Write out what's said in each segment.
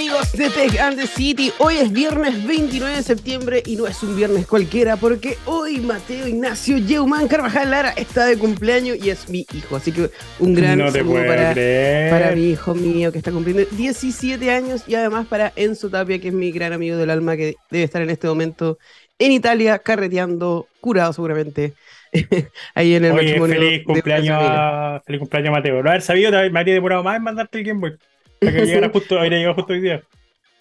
amigos de Tech and the City. Hoy es viernes 29 de septiembre y no es un viernes cualquiera porque hoy Mateo Ignacio Yeuman Carvajal Lara está de cumpleaños y es mi hijo. Así que un gran No saludo para, para mi hijo mío que está cumpliendo 17 años y además para Enzo Tapia, que es mi gran amigo del alma que debe estar en este momento en Italia carreteando, curado seguramente. Ahí en el Oye, matrimonio feliz cumpleaños, a, feliz cumpleaños Mateo. No haber sabido, me habría demorado más en mandarte el Game Boy. Para que llegara justo, habría llegado justo hoy día.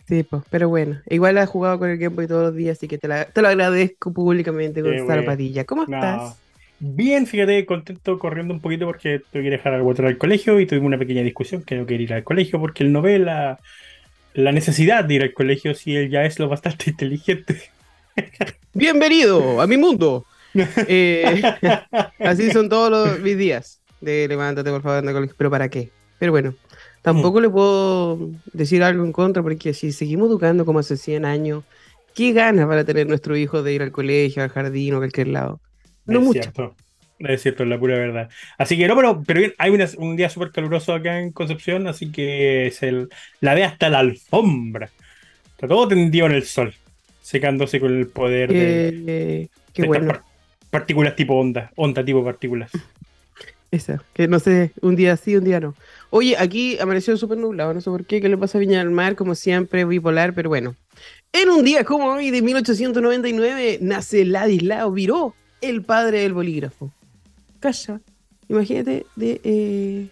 Sí, pues, pero bueno, igual has jugado con el Game Boy todos los días, así que te, la- te lo agradezco públicamente, Gonzalo bueno. Padilla. ¿Cómo No. estás? Bien, fíjate, contento corriendo un poquito porque tuve que dejar al Walter al colegio y tuvimos una pequeña discusión que no quería ir al colegio porque él no ve la, la necesidad de ir al colegio si él ya es lo bastante inteligente. Bienvenido a mi mundo. Eh, así son todos los, mis días. De levántate, por favor, anda al colegio. Pero ¿para qué? Pero bueno, tampoco le puedo decir algo en contra porque si seguimos educando como hace 100 años, ¿qué ganas para tener nuestro hijo de ir al colegio, al jardín o a cualquier lado? No es mucho. Es cierto, es la pura verdad. Así que no, pero, pero bien, hay una- un día súper caluroso acá en Concepción, así que es el, la ve hasta la alfombra. Está todo tendido en el sol, secándose con el poder de, Eh, de qué estas bueno. par- partículas tipo onda, onda tipo partículas. Esa, que no sé, un día sí, un día no. Oye, aquí amaneció súper nublado, no sé por qué, qué le pasa a Viña del Mar, como siempre, bipolar, pero bueno. En un día como hoy de 1899 nace Ladislao Viró, el padre del bolígrafo. Calla, imagínate, de, eh,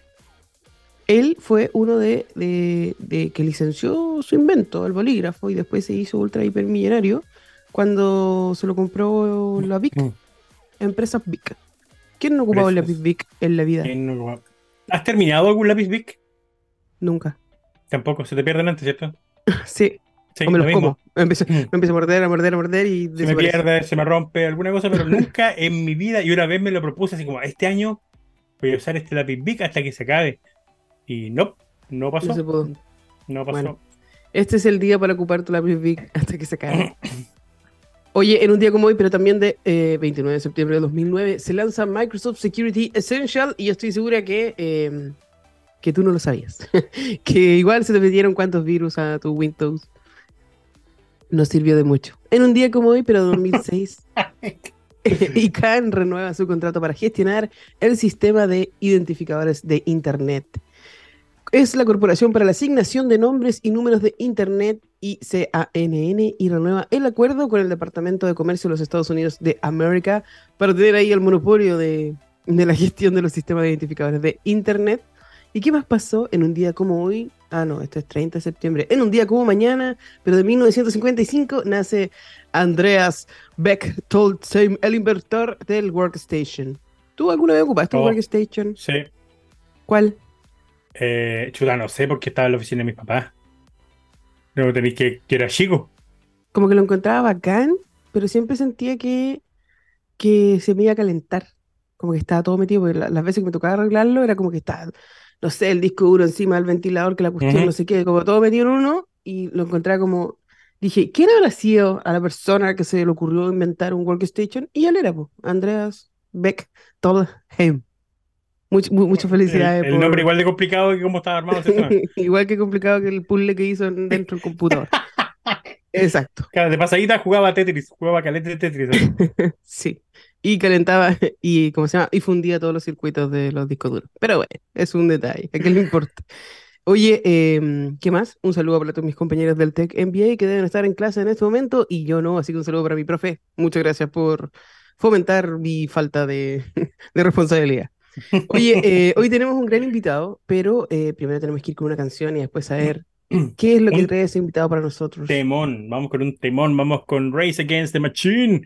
él fue uno de, de, de que licenció su invento, el bolígrafo, y después se hizo ultra hipermillonario cuando se lo compró la Vic, Mm. empresa Vic. ¿Quién no ocupaba Precios. lápiz Vic en la vida? ¿Quién no- ¿Has terminado algún lápiz Bic? Nunca. Tampoco, se te pierden antes, ¿cierto? Sí, Sí, o me lo los como. Me empiezo, Mm. me empiezo a morder, a morder, a morder y Se me pierde, se me rompe alguna cosa, pero nunca en mi vida, y una vez me lo propuse así como, este año voy a usar este lápiz Bic hasta que se acabe. Y no, no pasó. No se pudo. No pasó. Bueno. Este es el día para ocupar tu lápiz Vic hasta que se acabe. Oye, en un día como hoy, pero también de eh, 29 de septiembre de 2009, se lanza Microsoft Security Essential y yo estoy segura que, eh, que tú no lo sabías. que igual se te metieron cuántos virus a tu Windows. No sirvió de mucho. En un día como hoy, pero 2006, ICANN renueva su contrato para gestionar el sistema de identificadores de Internet. Es la Corporación para la Asignación de Nombres y Números de Internet, ICANN, y renueva el acuerdo con el Departamento de Comercio de los Estados Unidos de América para tener ahí el monopolio de, de la gestión de los sistemas de identificadores de Internet. ¿Y qué más pasó en un día como hoy? Ah, no, esto es 30 de septiembre. En un día como mañana, pero de 1955, nace Andreas Beck Tolsheim, el inventor del Workstation. ¿Tú alguna vez ocupaste un Oh. Workstation? Sí. ¿Cuál? Eh, chuta, no sé porque estaba en la oficina de mis papás. No tenéis que, que era chico. como que lo encontraba bacán, pero siempre sentía que, que se me iba a calentar. Como que estaba todo metido, porque la- las veces que me tocaba arreglarlo era como que estaba, no sé, el disco duro encima del ventilador, que la cuestión, no sé qué, como todo metido en uno, y lo encontraba como, dije, ¿quién habrá sido a la persona que se le ocurrió inventar un workstation? Y él era, po, Andreas Beck Tolheim. Much- mu- muchas felicidades. El, el por- nombre igual de complicado que cómo estaba armado. Igual que complicado que el puzzle que hizo en- dentro del computador. Exacto. Claro, de pasadita jugaba Tetris, jugaba calete de Tetris. Sí. Y calentaba y, ¿cómo se llama? Y fundía todos los circuitos de los discos duros. Pero bueno, es un detalle. ¿A qué le importa? Oye, em, ¿qué más? Un saludo para todos mis compañeros del Tech MBA que deben estar en clase en este momento y yo no, así que un saludo para mi profe. Muchas gracias por fomentar mi falta de, de responsabilidad. Oye, eh, hoy tenemos un gran invitado, pero eh, primero tenemos que ir con una canción y después saber qué es lo que trae ese invitado para nosotros. temón, vamos con un temón, vamos con Race Against the Machine,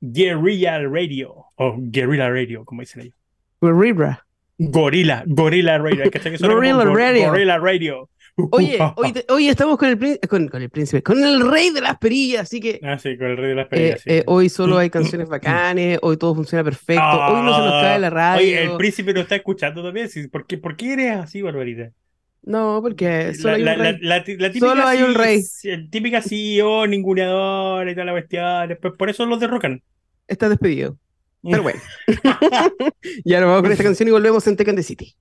Guerrilla Radio, o Guerrilla Radio, como dicen ellos. Guerrilla. Gorilla, Gorilla Radio, Gorilla Gor- Radio. Gorilla Radio. Oye, hoy, estamos con el, con, con el príncipe, con el rey de las perillas, así que Ah, sí, con el rey de las eh, peleas. sí. eh, hoy solo hay canciones bacanes, hoy todo funciona perfecto, hoy no se nos cae la Ah, Oye, el radio. príncipe nos está escuchando también. ¿Por qué, por qué eres así, Barbarita? No, porque solo La, hay un la- rey. la- la típica Solo hay un sí- rey. sí, el típica CEO, ninguneador y toda la cuestión. Por eso los derrocan. Está despedido. Pero bueno. ya nos vamos con esta canción y volvemos en Tekken the City.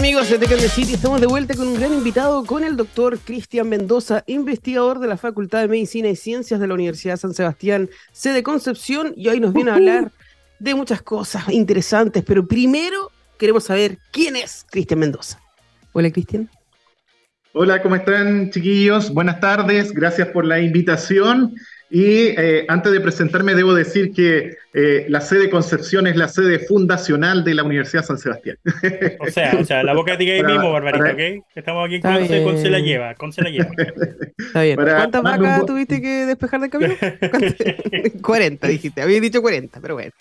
Amigos de the City? Estamos de vuelta con un gran invitado, con el doctor Cristian Mendoza, investigador de la Facultad de Medicina y Ciencias de la Universidad San Sebastián, sede Concepción, y hoy nos viene a hablar de muchas cosas interesantes, pero primero queremos saber quién es Cristian Mendoza. Hola, Cristian. Hola, ¿cómo están, chiquillos? Buenas tardes, gracias por la invitación. Y eh, antes de presentarme, debo decir que eh, la sede Concepción es la sede fundacional de la Universidad San Sebastián. O sea, o sea la boca de ahí mismo, Barbarito, ¿ok? Estamos aquí con Conce, Conce la lleva, Conce la lleva. Está bien. ¿Cuántas vacas tuviste que despejar del camino? 40, dijiste. Habías dicho 40, pero bueno.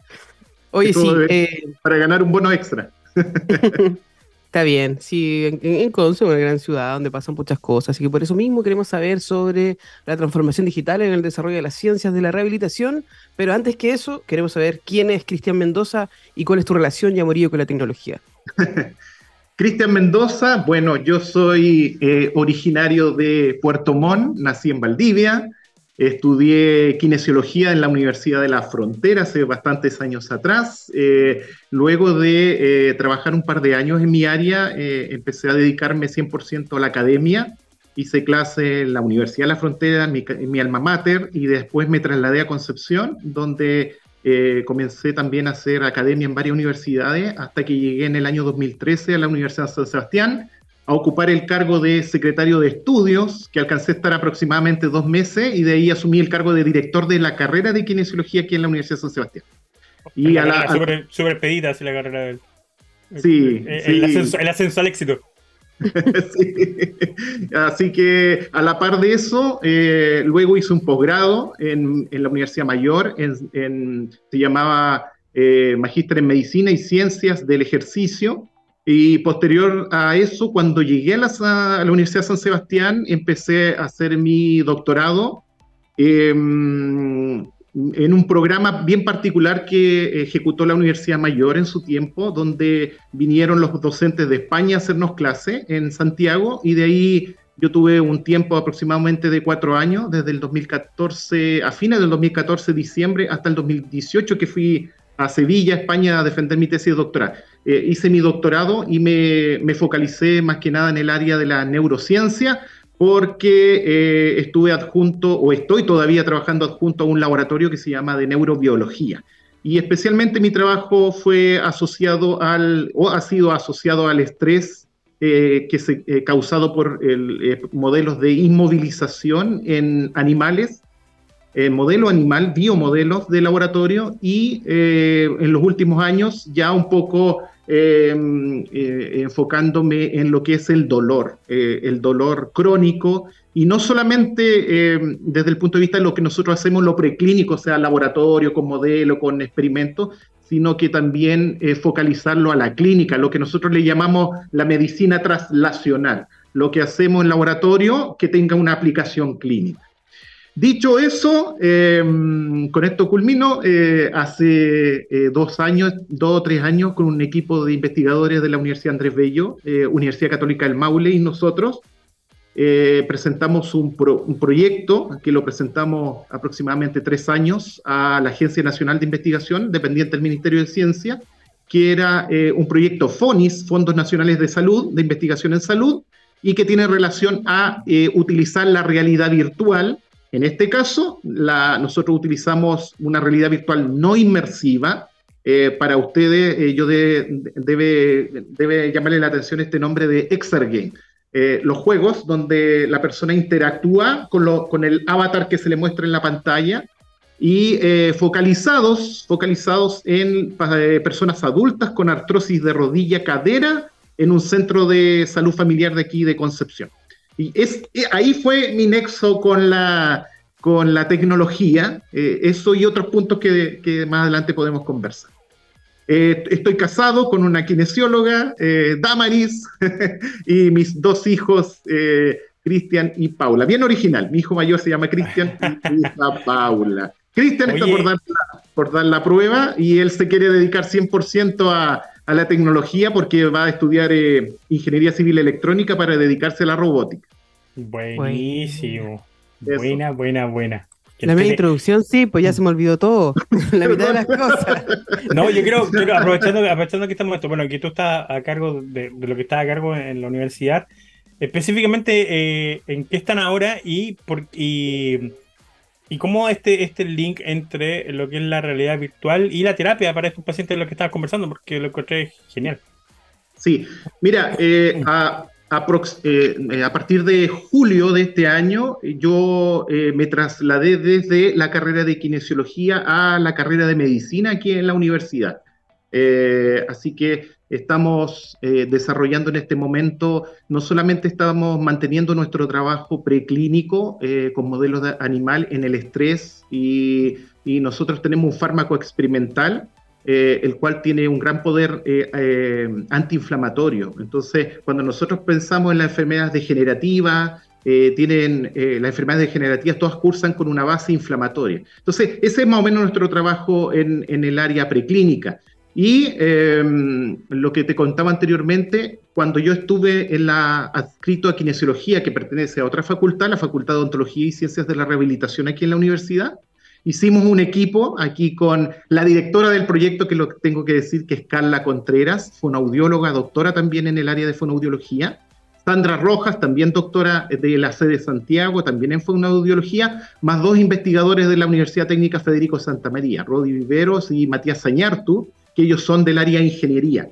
Oye, sí. Eh... Para ganar un bono extra. Está bien, sí, en, Conce, una gran ciudad donde pasan muchas cosas, así que por eso mismo queremos saber sobre la transformación digital en el desarrollo de las ciencias de la rehabilitación, pero antes que eso, queremos saber quién es Cristian Mendoza y cuál es tu relación y amorío con la tecnología. Cristian Mendoza, bueno, yo soy eh, originario de Puerto Montt, nací en Valdivia, Estudié kinesiología en la Universidad de la Frontera hace bastantes años atrás. Eh, luego de eh, trabajar un par de años en mi área, eh, empecé a dedicarme 100% a la academia. Hice clase en la Universidad de la Frontera, en mi, en mi alma mater, y después me trasladé a Concepción, donde comencé también a hacer academia en varias universidades, hasta que llegué en el año 2013 a la Universidad de San Sebastián a ocupar el cargo de secretario de estudios, que alcancé a estar aproximadamente dos meses, y de ahí asumí el cargo de director de la carrera de kinesiología aquí en la Universidad de San Sebastián. Y a la, super, super pedida la carrera del... Sí, el, Ascenso, el ascenso al éxito. sí. Así que a la par de eso, eh, luego hice un posgrado en, en, la Universidad Mayor, en, se llamaba eh, Magíster en Medicina y Ciencias del Ejercicio, y posterior a eso, cuando llegué a la, Universidad de San Sebastián, empecé a hacer mi doctorado em, en un programa bien particular que ejecutó la Universidad Mayor en su tiempo, donde vinieron los docentes de España a hacernos clase en Santiago y de ahí yo tuve un tiempo aproximadamente de cuatro años, desde el 2014, a fines del 2014, diciembre, hasta el 2018, que fui a Sevilla, España, a defender mi tesis doctoral. Eh, hice mi doctorado y me, me, focalicé más que nada en el área de la neurociencia porque eh, estuve adjunto o estoy todavía trabajando adjunto a un laboratorio que se llama de neurobiología. Y especialmente mi trabajo fue asociado al, o ha sido asociado al estrés eh, que se, causado por el, modelos de inmovilización en animales eh, modelo animal, biomodelos de laboratorio y eh, en los últimos años ya un poco em, eh, enfocándome en lo que es el dolor, el dolor crónico y no solamente desde el punto de vista de lo que nosotros hacemos lo preclínico, sea laboratorio, con modelo, con experimentos, sino que también focalizarlo a la clínica, lo que nosotros le llamamos la medicina translacional, lo que hacemos en laboratorio que tenga una aplicación clínica. Dicho eso, em, con esto culmino, eh, hace eh, dos años, dos o tres años, con un equipo de investigadores de la Universidad Andrés Bello, eh, Universidad Católica del Maule y nosotros, presentamos un, un, proyecto que lo presentamos aproximadamente tres años a la Agencia Nacional de Investigación, dependiente del Ministerio de Ciencia, que era un proyecto FONIS, Fondos Nacionales de Salud, de Investigación en Salud, y que tiene relación a utilizar la realidad virtual en este caso, nosotros utilizamos una realidad virtual no inmersiva. Eh, para ustedes, eh, yo debe, debe llamarle la atención este nombre de Exergame. Eh, los juegos donde la persona interactúa con, con, el avatar que se le muestra en la pantalla y focalizados, focalizados en personas adultas con artrosis de rodilla, cadera, en un centro de salud familiar de aquí de Concepción. Y es, eh, ahí fue mi nexo con la, con la tecnología, eh, eso y otros puntos que, que, más adelante podemos conversar. Eh, estoy casado con una kinesióloga, Damaris, y mis dos hijos, Cristian y Paula. Bien original, mi hijo mayor se llama Cristian y mi hija Paula. Cristian está por dar, la, por dar la prueba y él se quiere dedicar 100% a, a la tecnología porque va a estudiar eh, ingeniería civil electrónica para dedicarse a la robótica. Buenísimo. Buena, buena, buena. La media introducción, sí, pues ya se me olvidó todo. la mitad de las cosas. No, yo creo, aprovechando, aprovechando que estamos, bueno, aquí tú estás a cargo de, lo que estás a cargo en la universidad, específicamente eh, en qué están ahora y, por, y, y cómo este, este link entre lo que es la realidad virtual y la terapia para estos pacientes de los que estabas conversando, porque lo encontré genial. Sí, mira, eh, a, eh, eh, a, partir de julio de este año, yo me trasladé desde la carrera de kinesiología a la carrera de medicina aquí en la universidad. así que estamos desarrollando en este momento, no solamente estamos manteniendo nuestro trabajo preclínico con modelos de animal en el estrés y, nosotros tenemos un fármaco experimental eh, el cual tiene un gran poder eh, eh, antiinflamatorio. Entonces, cuando nosotros pensamos en las enfermedades degenerativas, tienen las enfermedades degenerativas, todas cursan con una base inflamatoria. Entonces, ese es más o menos nuestro trabajo en, el área preclínica. Y lo que te contaba anteriormente, cuando yo estuve en la adscrito a kinesiología, que pertenece a otra facultad, la Facultad de Ontología y Ciencias de la Rehabilitación aquí en la universidad, Hicimos un equipo aquí con la directora del proyecto, que lo tengo que decir, que es Carla Contreras, fonoaudióloga, doctora también en el área de fonoaudiología. Sandra Rojas, también doctora de la sede de Santiago, también en fonoaudiología, más dos investigadores de la Universidad Técnica Federico Santa María, Rodi Viveros y Matías Sañartu, que ellos son del área de ingeniería.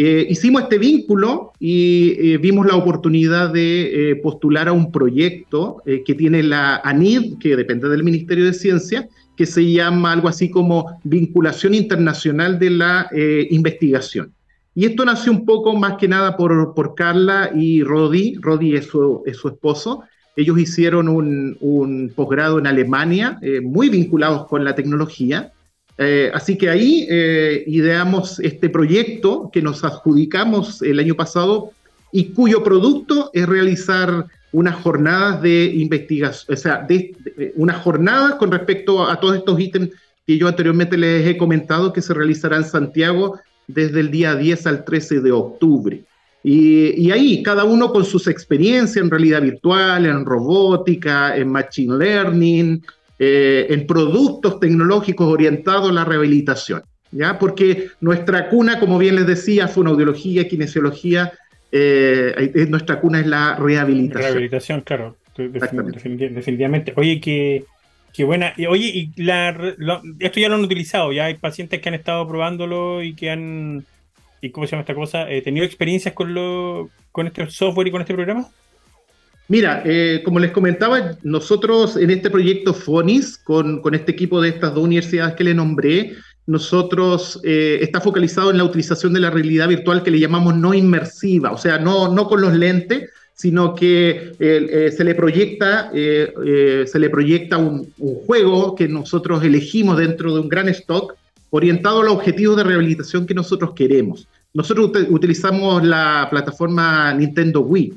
Eh, hicimos este vínculo y eh, vimos la oportunidad de eh, postular a un proyecto que tiene la ANID, que depende del Ministerio de Ciencia, que se llama algo así como Vinculación Internacional de la Investigación. Y esto nació un poco más que nada por, por Carla y Rodi. Rodi es su, es su esposo. Ellos hicieron un, un posgrado en Alemania, muy vinculados con la tecnología eh, así que ahí eh, ideamos este proyecto que nos adjudicamos el año pasado y cuyo producto es realizar unas jornadas de investigación, o sea, de, una jornada con respecto a, todos estos ítems que yo anteriormente les he comentado que se realizará en Santiago desde el día 10 al 13 de octubre. Y, y, ahí, cada uno con sus experiencias en realidad virtual, en robótica, en machine learning, eh, en productos tecnológicos orientados a la rehabilitación, ¿ya? Porque nuestra cuna, como bien les decía, fue una audiología, kinesiología, eh, nuestra cuna es la rehabilitación. Rehabilitación, claro, definitivamente. Oye, qué, qué buena. Oye, y la, esto ya lo han utilizado, ya hay pacientes que han estado probándolo y que han, ¿y cómo se llama esta cosa? ¿He tenido experiencias con, lo, con este software y con este programa? Mira, eh, como les comentaba, nosotros en este proyecto FONIS, con, este equipo de estas dos universidades que le nombré, nosotros eh, está focalizado en la utilización de la realidad virtual que le llamamos no inmersiva, o sea, no, no con los lentes, sino que eh, se le proyecta, se le proyecta un, juego que nosotros elegimos dentro de un gran stock orientado a los objetivos de rehabilitación que nosotros queremos. Nosotros utilizamos la plataforma Nintendo Wii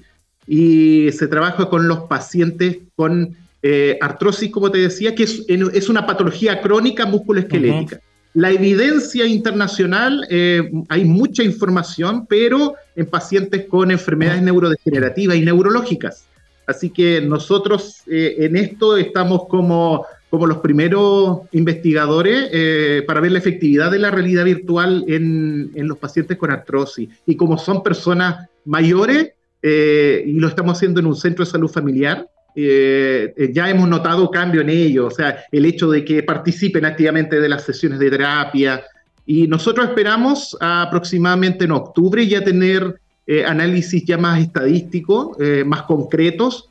y se trabaja con los pacientes con eh, artrosis, como te decía, que es, es una patología crónica musculoesquelética. La evidencia internacional, eh, hay mucha información, pero en pacientes con enfermedades neurodegenerativas y neurológicas. Así que nosotros eh, en esto estamos como, como los primeros investigadores para ver la efectividad de la realidad virtual en, en los pacientes con artrosis. Y como son personas mayores, eh, y lo estamos haciendo en un centro de salud familiar. Eh, eh, ya hemos notado cambio en ello, o sea, el hecho de que participen activamente de las sesiones de terapia. Y nosotros esperamos aproximadamente en octubre ya tener análisis ya más estadísticos, más concretos,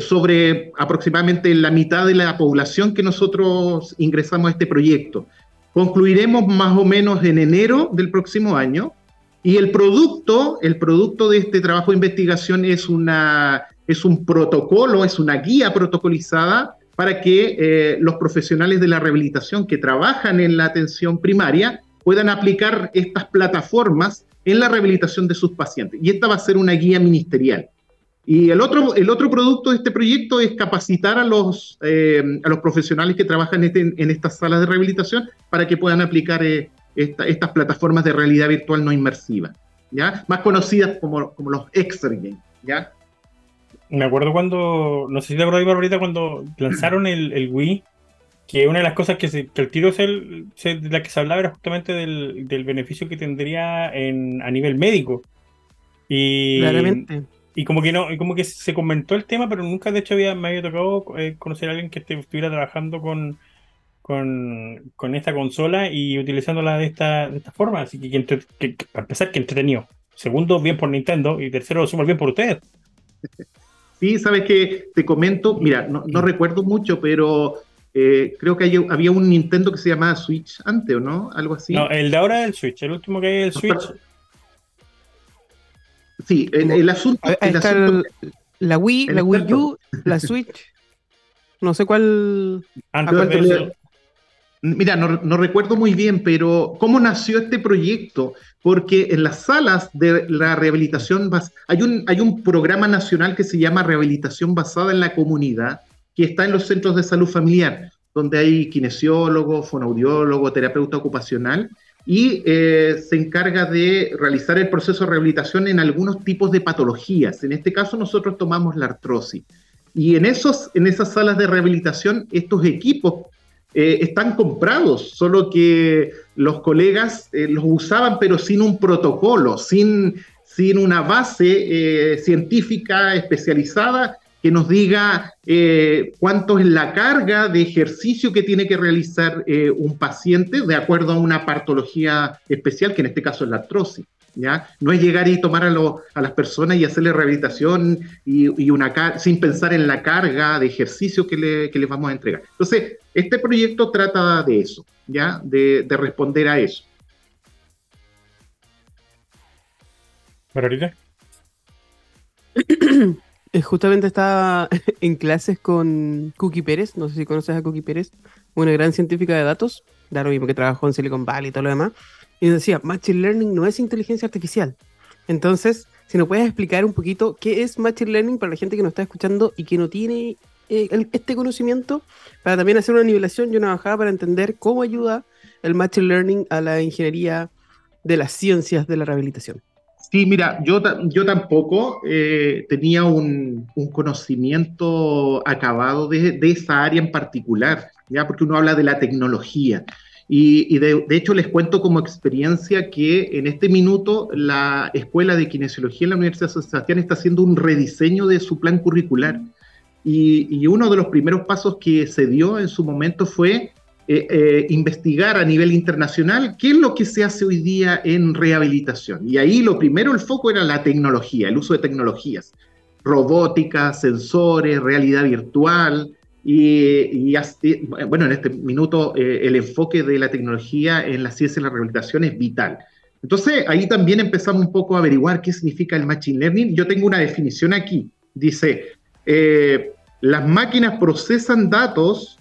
sobre aproximadamente la mitad de la población que nosotros ingresamos a este proyecto. Concluiremos más o menos en enero del próximo año y el producto, el producto de este trabajo de investigación es, una, es un protocolo, es una guía protocolizada para que eh, los profesionales de la rehabilitación que trabajan en la atención primaria puedan aplicar estas plataformas en la rehabilitación de sus pacientes. Y esta va a ser una guía ministerial. Y el otro, el otro producto de este proyecto es capacitar a los, eh, a los profesionales que trabajan este, en estas salas de rehabilitación para que puedan aplicar eh, estas plataformas de realidad virtual no inmersiva, ¿ya? Más conocidas como, como los Exergame, ¿ya? me acuerdo cuando, no sé si te acuerdas, Barbarita, cuando lanzaron el, el Wii, que una de las cosas que, se, que el tiro se, de la que se hablaba era justamente del, del beneficio que tendría en, a nivel médico. Y, Claramente. y como que no, y como que se comentó el tema, pero nunca de hecho había, me había tocado eh, conocer a alguien que estuviera trabajando con, con, con esta consola y utilizándola de esta, de esta forma. Así que, que entre- que- que, para empezar, que entretenido. Segundo, bien por Nintendo. Y tercero, súper bien por ustedes. Sí, sabes que te comento, mira, no, no recuerdo mucho, pero eh, creo que hay- había un Nintendo que se llamaba Switch antes, ¿o no? Algo así. No, el de ahora es el Switch. El último que hay es el Switch. Sí, el, el asunto. Ahí el está asunto- el- la Wii, el la Wii. U, la Switch. No sé cuál. Antes Ah, de pero- eso. Mira, no, recuerdo muy bien, pero ¿cómo nació este proyecto? Porque en las salas de la rehabilitación hay un, hay un programa nacional que se llama Rehabilitación Basada en la Comunidad, que está en los centros de salud familiar, donde hay kinesiólogo, fonoaudiólogo, terapeuta ocupacional, y eh, se encarga de realizar el proceso de rehabilitación en algunos tipos de patologías. En este caso nosotros tomamos la artrosis. Y en, esos, en esas salas de rehabilitación, estos equipos eh, están comprados, solo que los colegas eh, los usaban pero sin un protocolo, sin, sin una base eh, científica especializada que nos diga cuánto es la carga de ejercicio que tiene que realizar un paciente de acuerdo a una patología especial, que en este caso es la artrosis. ¿Ya? No es llegar y tomar a, lo- a las personas y hacerle rehabilitación y, y una car- sin pensar en la carga de ejercicio que, le- que les vamos a entregar. Entonces, este proyecto trata de eso, ¿ya? De, de responder a eso. Barbarita. Eh, Justamente estaba en clases con Cookie Pérez, no sé si conoces a Cookie Pérez, una gran científica de datos, da lo mismo que trabajó en Silicon Valley y todo lo demás, y decía, Machine Learning no es inteligencia artificial. Entonces, si nos puedes explicar un poquito qué es Machine Learning para la gente que nos está escuchando y que no tiene eh, este conocimiento, para también hacer una nivelación y una bajada para entender cómo ayuda el Machine Learning a la ingeniería de las ciencias de la rehabilitación. Sí, mira, yo, yo tampoco eh, tenía un, un conocimiento acabado de, de esa área en particular, ¿ya? Porque uno habla de la tecnología. Y, de, hecho les cuento como experiencia que en este minuto la Escuela de Kinesiología en la Universidad de San Sebastián está haciendo un rediseño de su plan curricular. Y, y uno de los primeros pasos que se dio en su momento fue eh, eh, investigar a nivel internacional qué es lo que se hace hoy día en rehabilitación. Y ahí lo primero, el foco era la tecnología, el uso de tecnologías, robótica, sensores, realidad virtual. Y, y así- bueno, en este minuto eh, el enfoque de la tecnología en la ciencia y la rehabilitación es vital. Entonces ahí también empezamos un poco a averiguar qué significa el Machine Learning. Yo tengo una definición aquí. Dice, eh, las máquinas procesan datos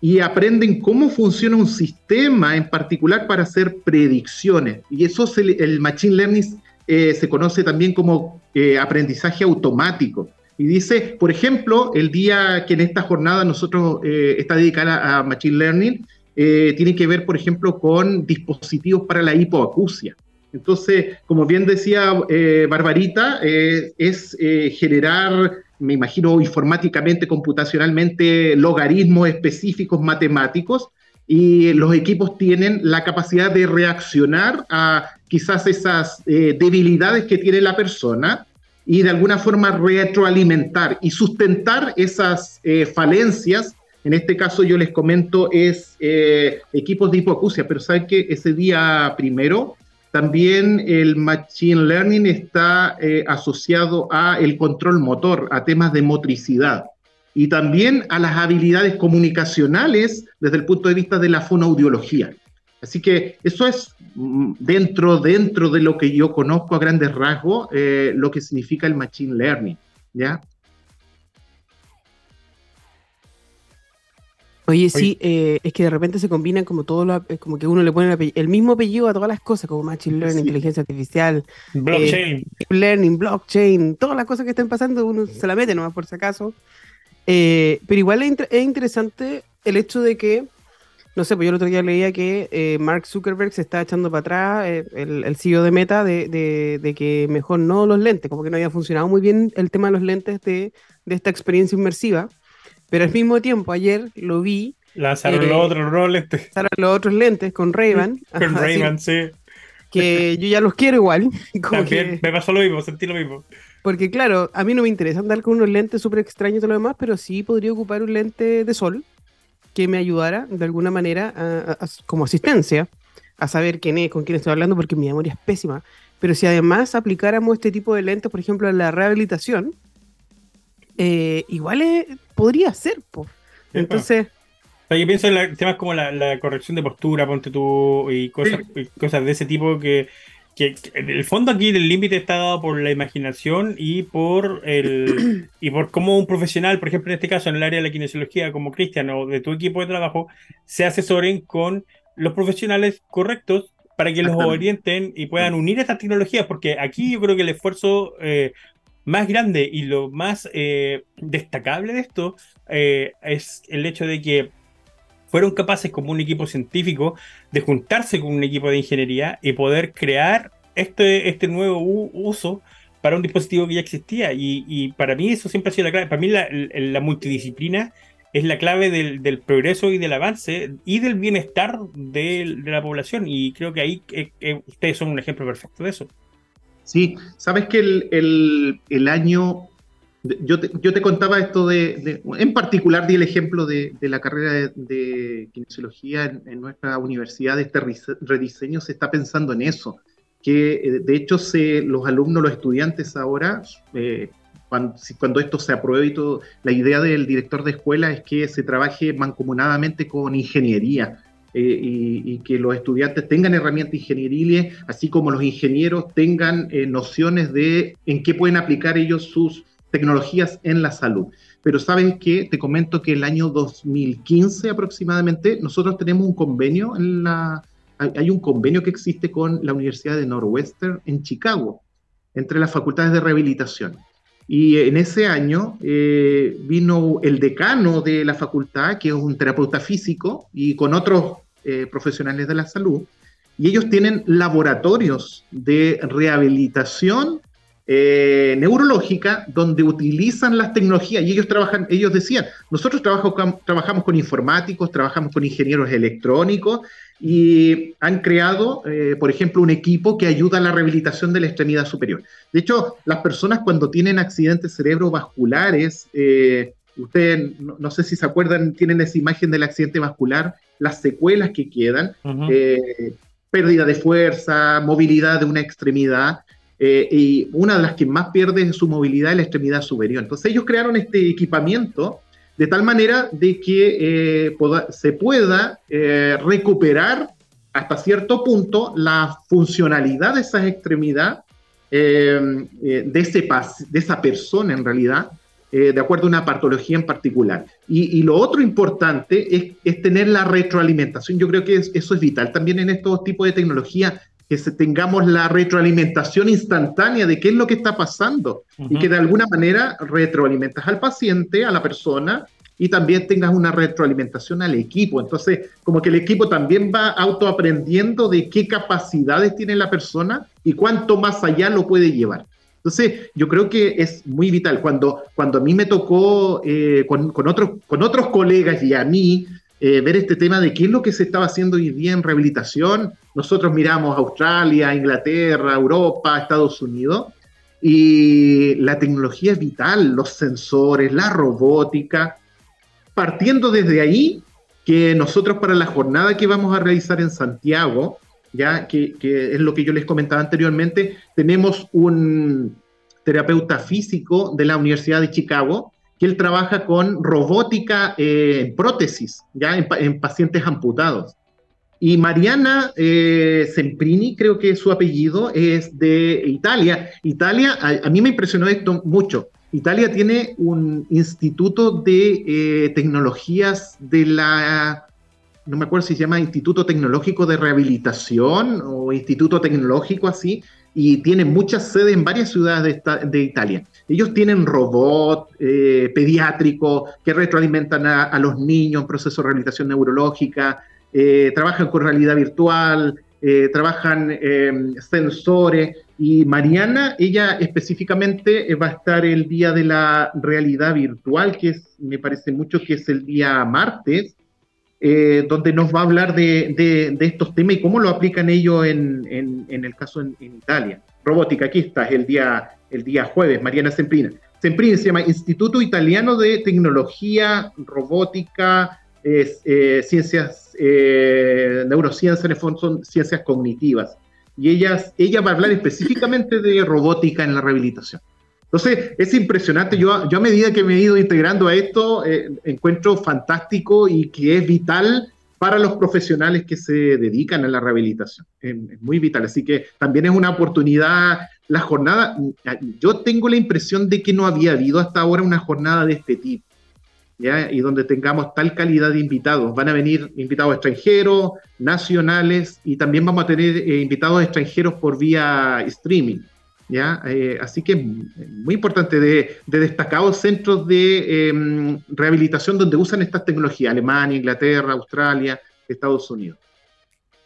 y aprenden cómo funciona un sistema en particular para hacer predicciones. Y eso se le- el Machine Learning eh, se conoce también como eh, aprendizaje automático. Y dice, por ejemplo, el día que en esta jornada nosotros eh, está dedicada a Machine Learning, eh, tiene que ver, por ejemplo, con dispositivos para la hipoacusia. Entonces, como bien decía eh, Barbarita, eh, es generar, me imagino informáticamente, computacionalmente, logaritmos específicos matemáticos y los equipos tienen la capacidad de reaccionar a quizás esas debilidades que tiene la persona y de alguna forma retroalimentar y sustentar esas eh, falencias. En este caso yo les comento es eh, equipos de hipoacusia, pero saben que ese día primero también el Machine Learning está eh, asociado a el control motor, a temas de motricidad y también a las habilidades comunicacionales desde el punto de vista de la fonoaudiología. Así que eso es mm, dentro, dentro de lo que yo conozco a grandes rasgos, eh, lo que significa el Machine Learning. ¿ya? Oye, sí, eh, es que de repente se combinan como todo lo, es como que uno le pone el, mismo apellido a todas las cosas, como Machine Learning, Sí. inteligencia artificial, Blockchain. Deep Learning, blockchain, todas las cosas que estén pasando, uno se la mete nomás por si acaso. Eh, pero igual es, inter- es interesante el hecho de que no sé, pues yo el otro día leía que eh, Mark Zuckerberg se está echando para atrás, eh, el, el, CEO de Meta, de, de, de, que mejor no los lentes, como que no había funcionado muy bien el tema de los lentes de, de esta experiencia inmersiva. Pero al mismo tiempo, ayer lo vi. Lanzaron eh, los otros lentes. Lanzaron los otros lentes con Ray-Ban. Con Ray-Ban, sí. Que yo ya los quiero igual. Como También, que... me pasó lo mismo, sentí lo mismo. Porque claro, a mí no me interesa andar con unos lentes súper extraños y todo lo demás, pero sí podría ocupar un lente de sol que me ayudara de alguna manera a, a, como asistencia a saber quién es, con quién estoy hablando, porque mi memoria es pésima. Pero si además aplicáramos este tipo de lentes, por ejemplo, en la rehabilitación, eh, igual es, podría ser. Po. Entonces... yo pienso en la, temas como la, la, corrección de postura, ponte tú, y cosas, y cosas de ese tipo que, que, que, en el fondo aquí el límite está dado por la imaginación y por el y por cómo un profesional, por ejemplo en este caso en el área de la kinesiología, como Cristian o de tu equipo de trabajo, se asesoren con los profesionales correctos para que los orienten y puedan unir estas tecnologías, porque aquí yo creo que el esfuerzo eh, más grande y lo más eh, destacable de esto eh, es el hecho de que fueron capaces como un equipo científico de juntarse con un equipo de ingeniería y poder crear este, este nuevo uso para un dispositivo que ya existía. Y, para mí eso siempre ha sido la clave. Para mí la, multidisciplina es la clave del, progreso y del avance y del bienestar de, la población. Y creo que ahí eh, eh, ustedes son un ejemplo perfecto de eso. Sí, sabes que el, el año yo te, yo te, contaba esto de, en particular di el ejemplo de, de la carrera de, de kinesiología en, en, nuestra universidad, este rediseño se está pensando en eso, que eh, de hecho se, los alumnos, los estudiantes ahora, eh, cuando, esto se apruebe y todo, la idea del director de escuela es que se trabaje mancomunadamente con ingeniería. Eh, y, que los estudiantes tengan herramientas ingenieriles, así como los ingenieros tengan nociones de en qué pueden aplicar ellos sus tecnologías en la salud. Pero sabes que te comento que el año 2015 aproximadamente nosotros tenemos un convenio en la hay un convenio que existe con la Universidad de Northwestern en Chicago entre las facultades de rehabilitación. Y en ese año eh, vino el decano de la facultad, que es un terapeuta físico, y con otros eh, profesionales de la salud, y ellos tienen laboratorios de rehabilitación eh, neurológica donde utilizan las tecnologías y ellos trabajan, ellos decían, nosotros trabajo, trabajamos con informáticos, trabajamos con ingenieros electrónicos y han creado, eh, por ejemplo, un equipo que ayuda a la rehabilitación de la extremidad superior. De hecho, las personas cuando tienen accidentes cerebrovasculares, eh, ustedes no, no, sé si se acuerdan, tienen esa imagen del accidente vascular, las secuelas que quedan, uh -huh. eh, pérdida de fuerza, movilidad de una extremidad, eh, y una de las que más pierde su movilidad es la extremidad superior. Entonces ellos crearon este equipamiento de tal manera de que eh, poda, se pueda eh, recuperar hasta cierto punto la funcionalidad de esa extremidad de, ese de esa persona en realidad, de acuerdo a una patología en particular. Y, y lo otro importante es, es, tener la retroalimentación. Yo creo que es, eso es vital también en estos tipos de tecnología que se, tengamos la retroalimentación instantánea de qué es lo que está pasando uh -huh. y que de alguna manera retroalimentas al paciente, a la persona y también tengas una retroalimentación al equipo. Entonces, como que el equipo también va autoaprendiendo de qué capacidades tiene la persona y cuánto más allá lo puede llevar. Entonces, yo creo que es muy vital. Cuando, cuando a mí me tocó eh, con, con, otros, con otros colegas y a mí eh, ver este tema de qué es lo que se estaba haciendo hoy día en rehabilitación. Nosotros miramos Australia, Inglaterra, Europa, Estados Unidos, y la tecnología es vital, los sensores, la robótica, partiendo desde ahí que nosotros para la jornada que vamos a realizar en Santiago, ya que, que es lo que yo les comentaba anteriormente, tenemos un terapeuta físico de la Universidad de Chicago, que él trabaja con robótica eh, en prótesis, ya en, en, pacientes amputados. Y Mariana eh, Semprini, creo que su apellido, es de Italia. Italia, a, a, mí me impresionó esto mucho. Italia tiene un instituto de eh, tecnologías de la, no me acuerdo si se llama Instituto Tecnológico de Rehabilitación o Instituto Tecnológico así, y tiene muchas sedes en varias ciudades de, esta, de Italia. Ellos tienen robots eh, pediátricos que retroalimentan a, los niños en proceso de rehabilitación neurológica. trabajan con realidad virtual, trabajan sensores. Y Mariana, ella específicamente va a estar el día de la realidad virtual, que es, me parece mucho que es el día martes, donde nos va a hablar de, estos temas y cómo lo aplican ellos en, el caso en, Italia. Robótica, aquí está, el día, el día jueves, Mariana Semprina. Semprina se llama Instituto Italiano de Tecnología, Robótica, eh, Ciencias, eh, Neurociencias, en el fondo son ciencias cognitivas. Y ella, ella va a hablar específicamente de robótica en la rehabilitación. Entonces, es impresionante. Yo, yo a medida que me he ido integrando a esto, eh, encuentro fantástico y que es vital para los profesionales que se dedican a la rehabilitación. Es, muy vital. Así que también es una oportunidad. La jornada, yo tengo la impresión de que no había habido hasta ahora una jornada de este tipo. ¿ya? Y donde tengamos tal calidad de invitados. Van a venir invitados extranjeros, nacionales, y también vamos a tener eh, invitados extranjeros por vía streaming. ¿Ya? Eh, así que muy importante de, destacados centros de em, rehabilitación donde usan estas tecnologías, Alemania, Inglaterra, Australia, Estados Unidos.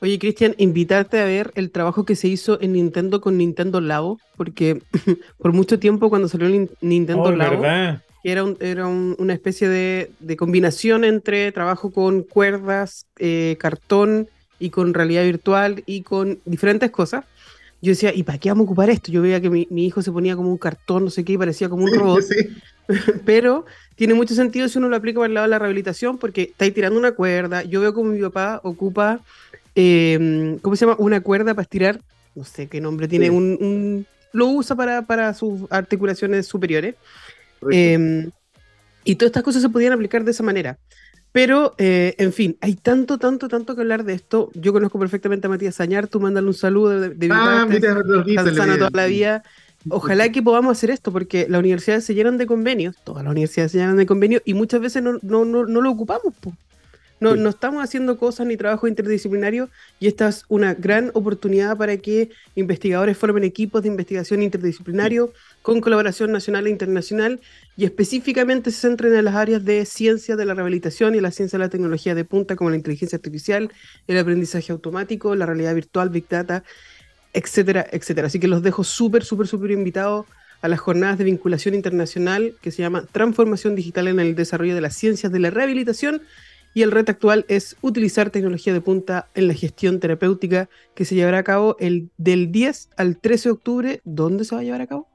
Oye, Cristian, invitarte a ver el trabajo que se hizo en Nintendo con Nintendo Labo, porque por mucho tiempo cuando salió el Nintendo oh, Labo, era, era una especie de, combinación entre trabajo con cuerdas, eh, cartón y con realidad virtual y con diferentes cosas yo decía, ¿y para qué vamos a ocupar esto? Yo veía que mi, hijo se ponía como un cartón, no sé qué, y parecía como un robot. Pero tiene mucho sentido si uno lo aplica para el lado de la rehabilitación, porque estáis tirando una cuerda. Yo veo como mi papá ocupa, em, ¿cómo se llama? Una cuerda para estirar, no sé qué nombre tiene, un, lo usa para, para sus articulaciones superiores. Em, y todas estas cosas se podían aplicar de esa manera. Pero, eh, en fin, hay tanto, tanto, tanto que hablar de esto. Yo conozco perfectamente a Matías Sañar, tú mándale un saludo de, de ah, toda la vida. Ojalá que podamos hacer esto, porque las universidades se llenan de convenios, todas las universidades se llenan de convenios, y muchas veces no, no, no, no lo ocupamos. No, no estamos haciendo cosas ni trabajo interdisciplinario y esta es una gran oportunidad para que investigadores formen equipos de investigación interdisciplinario con colaboración nacional e internacional y específicamente se centren en las áreas de ciencia de la rehabilitación y la ciencia de la tecnología de punta como la inteligencia artificial, el aprendizaje automático, la realidad virtual, big data, etcétera, etcétera. Así que los dejo súper, súper, súper invitados a las jornadas de vinculación internacional que se llama Transformación Digital en el Desarrollo de las Ciencias de la Rehabilitación y el reto actual es utilizar tecnología de punta en la gestión terapéutica que se llevará a cabo el, del 10 al 13 de octubre. ¿Dónde se va a llevar a cabo?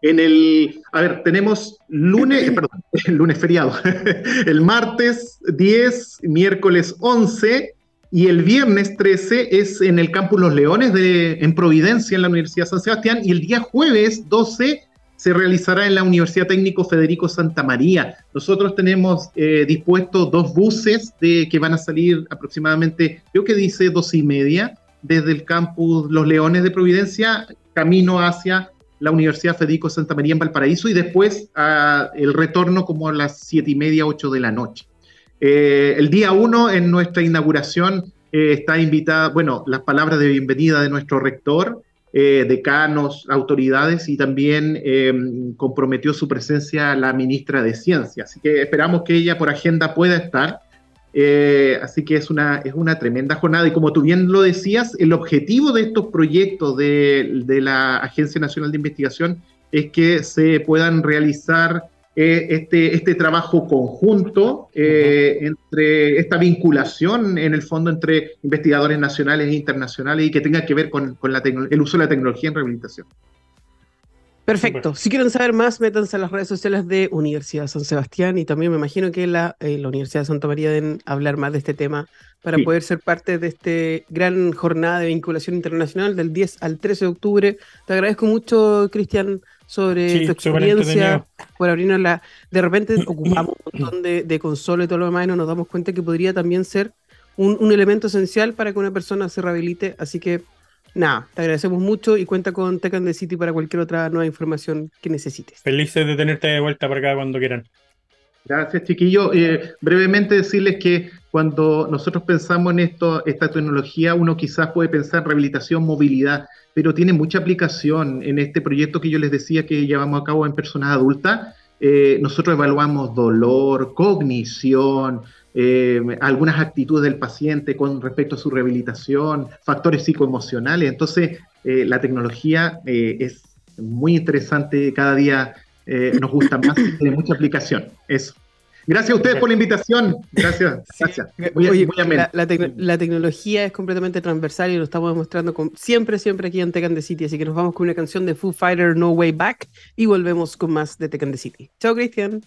En el, a ver, tenemos lunes, perdón, lunes feriado, el martes 10, miércoles 11 y el viernes 13 es en el Campus Los Leones de, en Providencia, en la Universidad San Sebastián, y el día jueves 12 se realizará en la Universidad Técnico Federico Santa María. Nosotros tenemos eh, dispuestos dos buses que van a salir aproximadamente, creo que dice dos y media, desde el campus Los Leones de Providencia, camino hacia la Universidad Federico Santa María en Valparaíso y después el retorno como a las siete y media, ocho de la noche. Eh, el día uno en nuestra inauguración eh, está invitada, bueno, las palabras de bienvenida de nuestro rector, eh, decanos, autoridades y también em, comprometió su presencia la ministra de Ciencia. Así que esperamos que ella por agenda pueda estar. Eh, así que es una, es una tremenda jornada y como tú bien lo decías, el objetivo de estos proyectos de, de la Agencia Nacional de Investigación es que se puedan realizar eh, este, este trabajo conjunto, eh, entre esta vinculación en el fondo entre investigadores nacionales e internacionales y que tenga que ver con, con la el uso de la tecnología en rehabilitación. Perfecto. Si quieren saber más, métanse a las redes sociales de Universidad San Sebastián y también me imagino que la, eh, la Universidad de Santa María deben hablar más de este tema para poder ser parte de este gran jornada de vinculación internacional del 10 al 13 de octubre. Te agradezco mucho, Cristian, sobre tu experiencia, por abrirnos la... De repente ocupamos un montón de, de consola y todo lo demás y no nos damos cuenta que podría también ser un, un elemento esencial para que una persona se rehabilite. Así que nada, te agradecemos mucho y cuenta con Tech and City para cualquier otra nueva información que necesites. Felices de tenerte de vuelta para acá cuando quieran. Gracias, chiquillo. Eh, brevemente decirles que cuando nosotros pensamos en esto, esta tecnología, uno quizás puede pensar en rehabilitación, movilidad, pero tiene mucha aplicación en este proyecto que yo les decía que llevamos a cabo en personas adultas. eh, nosotros evaluamos dolor, cognición, eh, algunas actitudes del paciente con respecto a su rehabilitación, factores psicoemocionales. Entonces, eh, la tecnología es muy interesante, cada día nos gusta más y tiene mucha aplicación. Eso. Gracias a ustedes por la invitación. Gracias, gracias. la, tecnología es completamente transversal y lo estamos demostrando con, siempre, siempre aquí en Tecan the City. Así que nos vamos con una canción de Foo Fighter, No Way Back, y volvemos con más de Tecan the City. Chao, Cristian.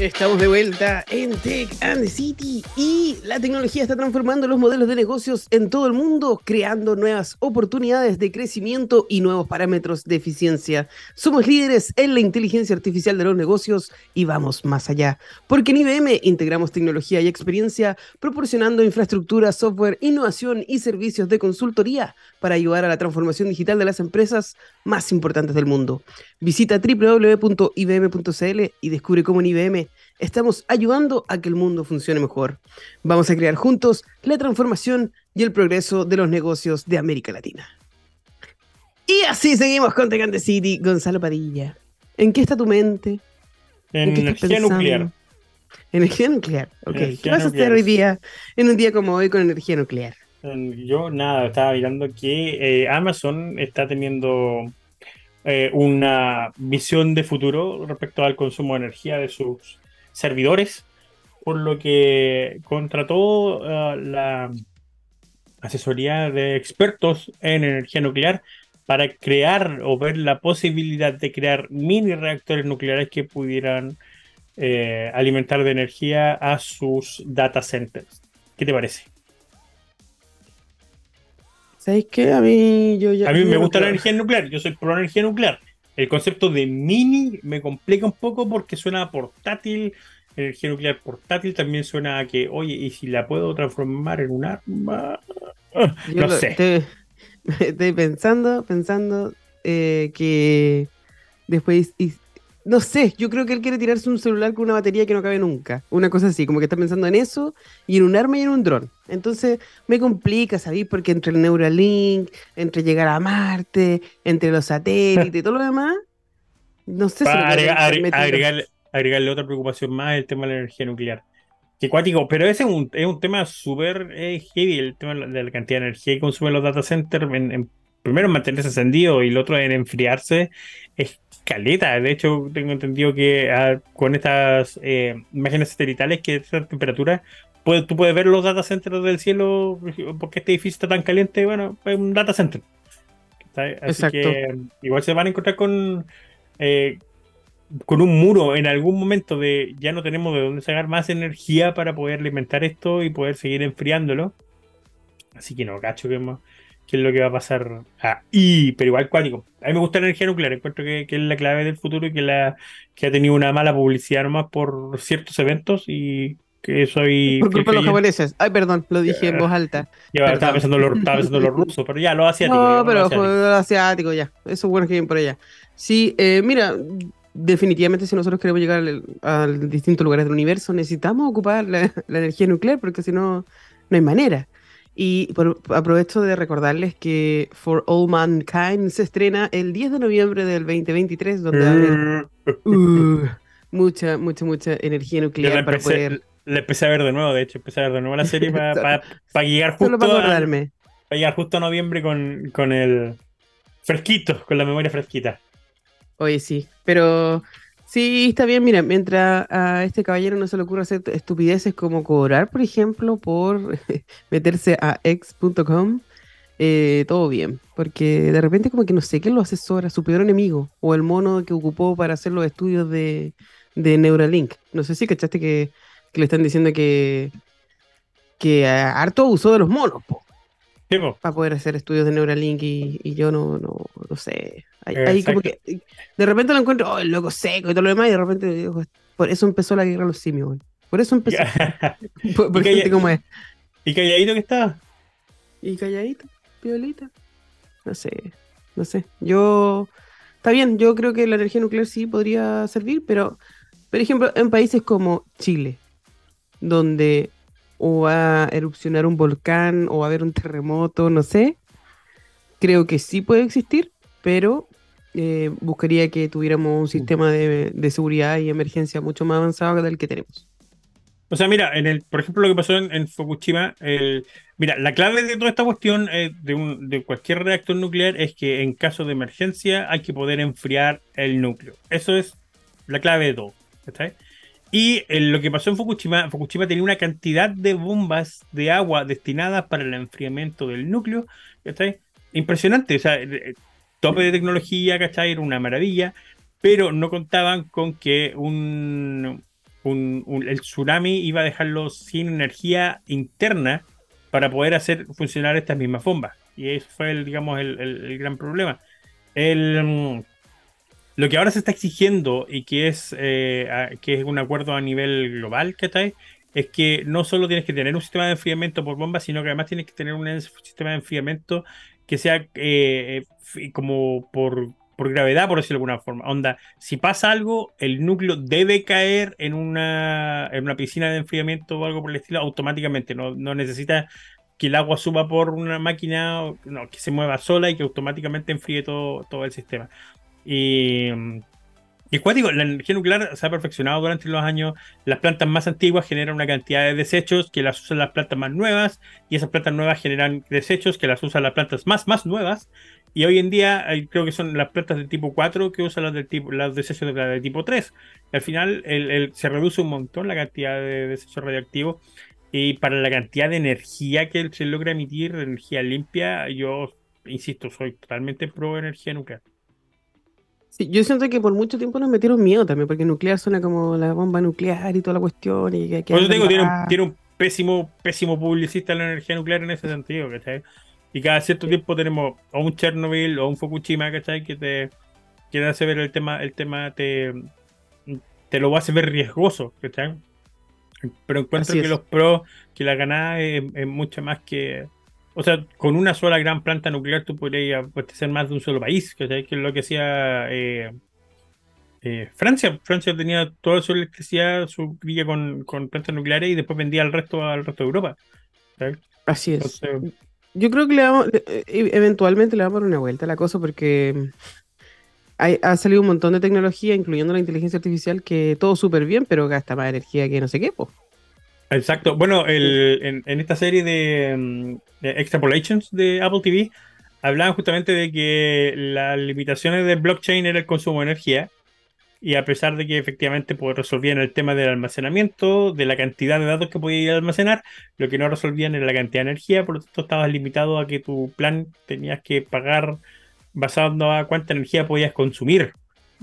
Estamos de vuelta en Tech and City y la tecnología está transformando los modelos de negocios en todo el mundo, creando nuevas oportunidades de crecimiento y nuevos parámetros de eficiencia. Somos líderes en la inteligencia artificial de los negocios y vamos más allá, porque en IBM integramos tecnología y experiencia proporcionando infraestructura, software, innovación y servicios de consultoría para ayudar a la transformación digital de las empresas más importantes del mundo. Visita www.ibm.cl y descubre cómo en IBM estamos ayudando a que el mundo funcione mejor. Vamos a crear juntos la transformación y el progreso de los negocios de América Latina. Y así seguimos con Tecante City, Gonzalo Padilla. ¿En qué está tu mente? En, energía nuclear. Energía nuclear, ok. ¿Qué vas a hacer hoy día, en un día como hoy, con energía nuclear? Yo nada, estaba mirando que eh, Amazon está teniendo eh, una visión de futuro respecto al consumo de energía de sus servidores, por lo que contrató uh, la asesoría de expertos en energía nuclear para crear o ver la posibilidad de crear mini reactores nucleares que pudieran eh, alimentar de energía a sus data centers. ¿Qué te parece? ¿Sabéis qué? A mí, yo a mí me gusta la energía nuclear, yo soy pro energía nuclear. El concepto de mini me complica un poco porque suena portátil. Energía nuclear portátil también suena a que, oye, ¿y si la puedo transformar en un arma? no sé. Estoy, pensando, pensando eh, que después no sé, yo creo que él quiere tirarse un celular con una batería que no cabe nunca. Una cosa así, como que está pensando en eso y en un arma y en un dron. Entonces me complica, ¿sabéis? Porque entre el Neuralink, entre llegar a Marte, entre los satélites y todo lo demás, no sé si. agregarle, agregarle, otra preocupación más el tema de la energía nuclear. Que cuático, pero ese es un, es un tema súper eh, heavy, el tema de la cantidad de energía que consumen los data centers en, primero en mantenerse encendido y el otro en enfriarse, es caleta. De hecho, tengo entendido que ah, con estas eh, imágenes satelitales que esta temperatura, tú puedes ver los data centers del cielo, porque este edificio está tan caliente, bueno, es un data center. Así que igual se van a encontrar con, eh, con un muro en algún momento de ya no tenemos de dónde sacar más energía para poder alimentar esto y poder seguir enfriándolo. Así que no, cacho que más qué es lo que va a pasar ahí, pero igual cuático. A mí me gusta la energía nuclear, encuentro que, es la clave del futuro y que, la, que ha tenido una mala publicidad nomás por ciertos eventos y que soy... Por culpa de los japoneses. Ay, perdón, lo dije en voz alta. estaba, pensando en los, rusos, pero ya, los asiáticos. No, pero los asiáticos, ya. Eso es bueno que vienen por allá. Sí, eh, mira, definitivamente si nosotros queremos llegar a distintos lugares del universo, necesitamos ocupar la, la energía nuclear, porque si no, no hay manera. Y aprovecho de recordarles que For All Mankind se estrena el 10 de noviembre del 2023, donde va a haber uh, mucha, mucha, mucha energía nuclear para poder. La empecé a ver de nuevo, de hecho, empecé a ver de nuevo la serie para, llegar justo. para, llegar justo a noviembre con, con el fresquito, con la memoria fresquita. Oye, sí, pero Sí, está bien. Mira, mientras a este caballero no se le ocurra hacer estupideces como cobrar, por ejemplo, por meterse a ex.com, eh, todo bien. Porque de repente como que no sé quién lo asesora, su peor enemigo, o el mono que ocupó para hacer los estudios de, Neuralink. No sé si cachaste que, que le están diciendo que, que harto usó de los monos, po para poder hacer estudios de Neuralink y, yo no, no, no sé. Ahí, como que de repente lo encuentro, oh, el loco seco y todo lo demás, y de repente por eso empezó la guerra de los simios, Por eso empezó. por, gente como es. ¿Y calladito que está? Y calladito, piolita. No sé, no sé. Yo. Está bien, yo creo que la energía nuclear sí podría servir, pero, por ejemplo, en países como Chile, donde o va a erupcionar un volcán o va a haber un terremoto, no sé. creo que sí puede existir, pero eh, buscaría que tuviéramos un sistema de, de seguridad y emergencia mucho más avanzado del que tenemos. O sea, mira, en el, por ejemplo, lo que pasó en, Fukushima, el, mira, la clave de toda esta cuestión eh, de, un, de cualquier reactor nuclear es que en caso de emergencia hay que poder enfriar el núcleo. Eso es la clave de todo. ¿está? Y eh, lo que pasó en Fukushima, Fukushima tenía una cantidad de bombas de agua destinadas para el enfriamiento del núcleo. ¿está? Impresionante, o sea, eh, tope de tecnología, ¿cachai? Era una maravilla, pero no contaban con que un el tsunami iba a dejarlo sin energía interna para poder hacer funcionar estas mismas bombas. Y eso fue, el, digamos, el, gran problema. El, lo que ahora se está exigiendo y que es, eh, que es un acuerdo a nivel global, ¿qué Es que no solo tienes que tener un sistema de enfriamiento por bomba, sino que además tienes que tener un sistema de enfriamiento que sea eh, como por por gravedad, por decirlo de alguna forma. Onda, si pasa algo, el núcleo debe caer en una, en una piscina de enfriamiento o algo por el estilo automáticamente. No, no necesita que el agua suba por una máquina, no, que se mueva sola y que automáticamente enfríe todo, todo el sistema. Y, y digo, la energía nuclear se ha perfeccionado durante los años. Las plantas más antiguas generan una cantidad de desechos que las usan las plantas más nuevas, y esas plantas nuevas generan desechos que las usan las plantas más, más nuevas. Y hoy en día creo que son las plantas de tipo 4 que usan las del tipo, las desechos de, de tipo 3. al final se reduce un montón la cantidad de desechos radioactivos. Y para la cantidad de energía que se logra emitir, energía limpia, yo insisto, soy totalmente pro energía nuclear. Sí, yo siento que por mucho tiempo nos metieron miedo también, porque nuclear suena como la bomba nuclear y toda la cuestión. Y que, por eso tengo, tiene un, tiene un pésimo, pésimo publicista la energía nuclear en ese sentido, ¿cachai? Y cada cierto tiempo tenemos o un Chernobyl o un Fukushima, ¿cachai? Que te, que hace ver el tema, el tema te, te lo hacer ver riesgoso, ¿cachai? Pero encuentro que los pros, que la ganada es, mucho más que. O sea, con una sola gran planta nuclear tú podrías abastecer más de un solo país, ¿cachai? Que es lo que hacía eh, eh, Francia. Francia tenía toda su electricidad, su grilla con, con, plantas nucleares y después vendía al resto, al resto de Europa. Así es. Yo creo que le vamos, eh, eventualmente le vamos a dar una vuelta a la cosa porque ha salido un montón de tecnología, incluyendo la inteligencia artificial, que todo súper bien, pero gasta más energía que no sé qué. Exacto. Bueno, en, esta serie de, de, Extrapolations de Apple TV, hablaban justamente de que las limitaciones del blockchain era el consumo de energía y a pesar de que efectivamente pues, resolvían el tema del almacenamiento, de la cantidad de datos que podías almacenar, lo que no resolvían era la cantidad de energía, por lo tanto estabas limitado a que tu plan tenías que pagar basado a cuánta energía podías consumir